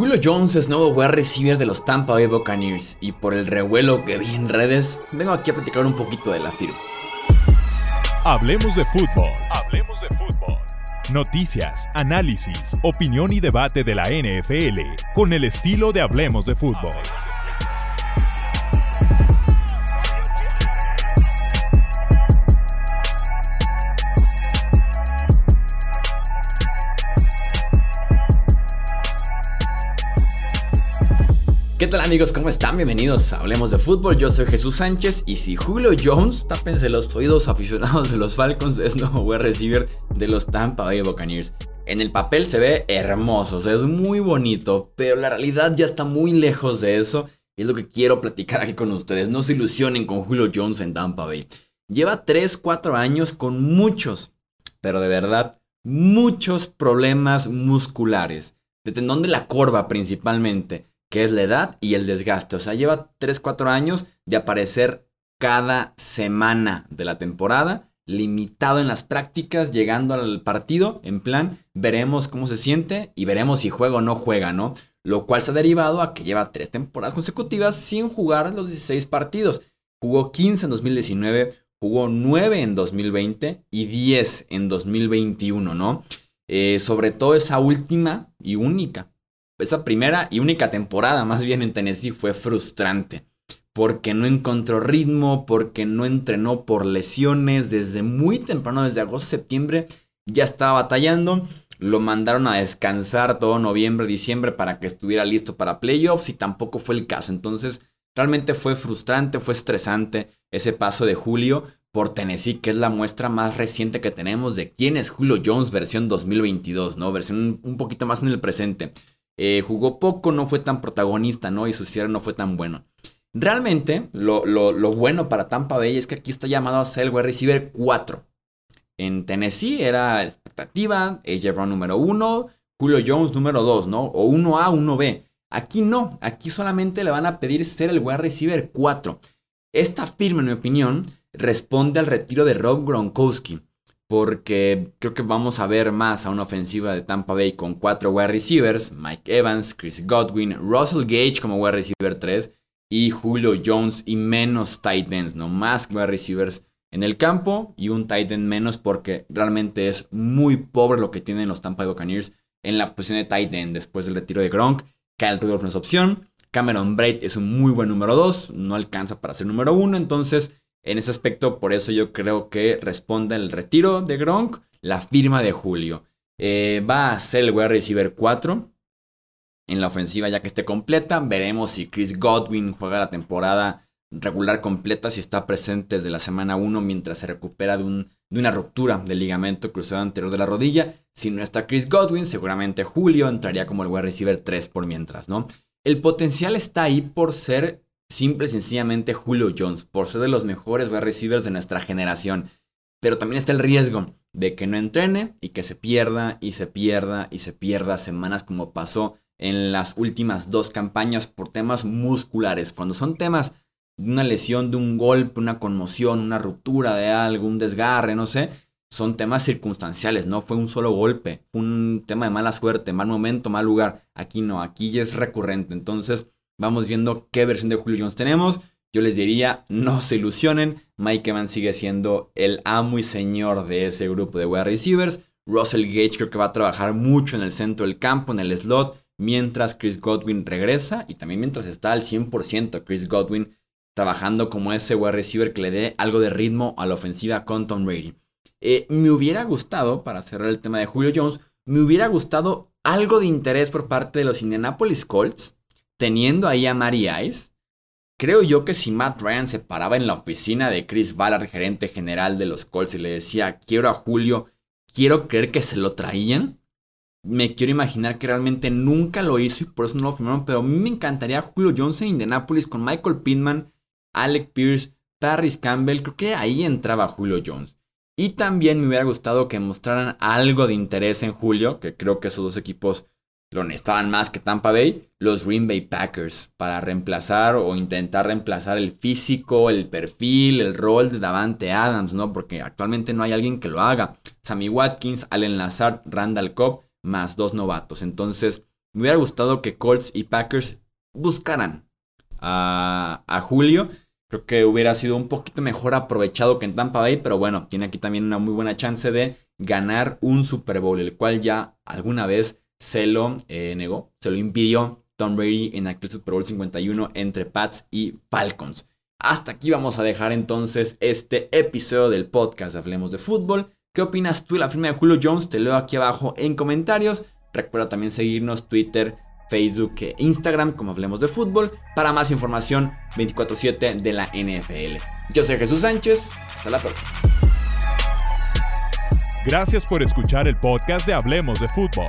Julio Jones es nuevo wide receiver de los Tampa Bay Buccaneers y por el revuelo que vi en redes, vengo aquí a platicar un poquito de la firma. Hablemos de fútbol. Hablemos de fútbol. Noticias, análisis, opinión y debate de la NFL con el estilo de Hablemos de fútbol. ¿Qué tal amigos? ¿Cómo están? Bienvenidos a Hablemos de Fútbol. Yo soy Jesús Sánchez y si Julio Jones, tápense los oídos aficionados de los Falcons, es nuevo wide receiver de los Tampa Bay Buccaneers. En el papel se ve hermoso, es muy bonito, pero la realidad ya está muy lejos de eso y es lo que quiero platicar aquí con ustedes. No se ilusionen con Julio Jones en Tampa Bay. Lleva 3, 4 años con muchos, pero de verdad, muchos problemas musculares. De tendón de la corva principalmente que es la edad y el desgaste. O sea, lleva 3-4 años de aparecer cada semana de la temporada, limitado en las prácticas, llegando al partido, en plan, veremos cómo se siente y veremos si juega o no juega, ¿no? Lo cual se ha derivado a que lleva 3 temporadas consecutivas sin jugar los 16 partidos. Jugó 15 en 2019, jugó 9 en 2020 y 10 en 2021, ¿no? Eh, sobre todo esa última y única esa primera y única temporada más bien en Tennessee fue frustrante. Porque no encontró ritmo, porque no entrenó por lesiones. Desde muy temprano, desde agosto-septiembre, ya estaba batallando. Lo mandaron a descansar todo noviembre, diciembre para que estuviera listo para playoffs y tampoco fue el caso. Entonces, realmente fue frustrante, fue estresante ese paso de Julio por Tennessee, que es la muestra más reciente que tenemos de quién es Julio Jones versión 2022, ¿no? Versión un poquito más en el presente. Eh, jugó poco, no fue tan protagonista, ¿no? Y su cierre no fue tan bueno. Realmente, lo, bueno para Tampa Bay es que aquí está llamado a ser el wide receiver 4. En Tennessee era expectativa, AJ Brown número 1, Julio Jones número 2, ¿no? O 1A, 1B. Aquí no, aquí solamente le van a pedir ser el wide receiver 4. Esta firma, en mi opinión, responde al retiro de Rob Gronkowski porque creo que vamos a ver más a una ofensiva de Tampa Bay con cuatro wide receivers, Mike Evans, Chris Godwin, Russell Gage como wide receiver 3 y Julio Jones y menos tight ends, no más wide receivers en el campo y un tight end menos porque realmente es muy pobre lo que tienen los Tampa Bay Buccaneers en la posición de tight end después del retiro de Gronk. Kyle Rudolph no es opción. Cameron Braid es un muy buen número 2, no alcanza para ser número 1, entonces en ese aspecto, por eso yo creo que responde el retiro de Gronk, la firma de Julio. Eh, va a ser el wide receiver 4 en la ofensiva ya que esté completa. Veremos si Chris Godwin juega la temporada regular completa, si está presente desde la semana 1 mientras se recupera de, un, de una ruptura del ligamento cruzado anterior de la rodilla. Si no está Chris Godwin, seguramente Julio entraría como el wide receiver 3 por mientras, ¿no? El potencial está ahí por ser simple y sencillamente Julio Jones, por ser de los mejores wide receivers de nuestra generación. Pero también está el riesgo de que no entrene y que se pierda y se pierda y se pierda semanas como pasó en las últimas dos campañas por temas musculares. Cuando son temas de una lesión, de un golpe, una conmoción, una ruptura de algo, un desgarre, no sé, son temas circunstanciales, no fue un solo golpe, fue un tema de mala suerte, mal momento, mal lugar. Aquí no, aquí ya es recurrente. Entonces, Vamos viendo qué versión de Julio Jones tenemos. Yo les diría, no se ilusionen. Mike Evans sigue siendo el amo y señor de ese grupo de wide receivers. Russell Gage creo que va a trabajar mucho en el centro del campo, en el slot, mientras Chris Godwin regresa y también mientras está al 100% Chris Godwin trabajando como ese wide receiver que le dé algo de ritmo a la ofensiva con Tom Brady. Eh, me hubiera gustado, para cerrar el tema de Julio Jones, me hubiera gustado algo de interés por parte de los Indianapolis Colts teniendo ahí a Mary Ice, creo yo que si Matt Ryan se paraba en la oficina de Chris Ballard, gerente general de los Colts, y le decía, quiero a Julio, quiero creer que se lo traían, me quiero imaginar que realmente nunca lo hizo y por eso no lo firmaron, pero a mí me encantaría Julio Johnson en Indianapolis con Michael Pittman, Alec Pierce, Paris Campbell, creo que ahí entraba Julio Jones. Y también me hubiera gustado que mostraran algo de interés en Julio, que creo que esos dos equipos lo necesitaban más que Tampa Bay, los Green Bay Packers, para reemplazar o intentar reemplazar el físico, el perfil, el rol de Davante Adams, ¿no? Porque actualmente no hay alguien que lo haga. Sammy Watkins, Allen Lazard, Randall Cobb, más dos novatos. Entonces, Me hubiera gustado que Colts y Packers buscaran a, a Julio. Creo que hubiera sido un poquito mejor aprovechado que en Tampa Bay, pero bueno, tiene aquí también una muy buena chance de ganar un Super Bowl, el cual ya alguna vez se lo eh, negó, se lo impidió Tom Brady en aquel Super Bowl 51 entre Pats y Falcons. Hasta aquí vamos a dejar entonces este episodio del podcast de Hablemos de Fútbol. ¿Qué opinas tú de la firma de Julio Jones? Te leo aquí abajo en comentarios. Recuerda también seguirnos Twitter, Facebook e Instagram como Hablemos de Fútbol para más información 24/7 de la NFL. Yo soy Jesús Sánchez. Hasta la próxima. Gracias por escuchar el podcast de Hablemos de Fútbol.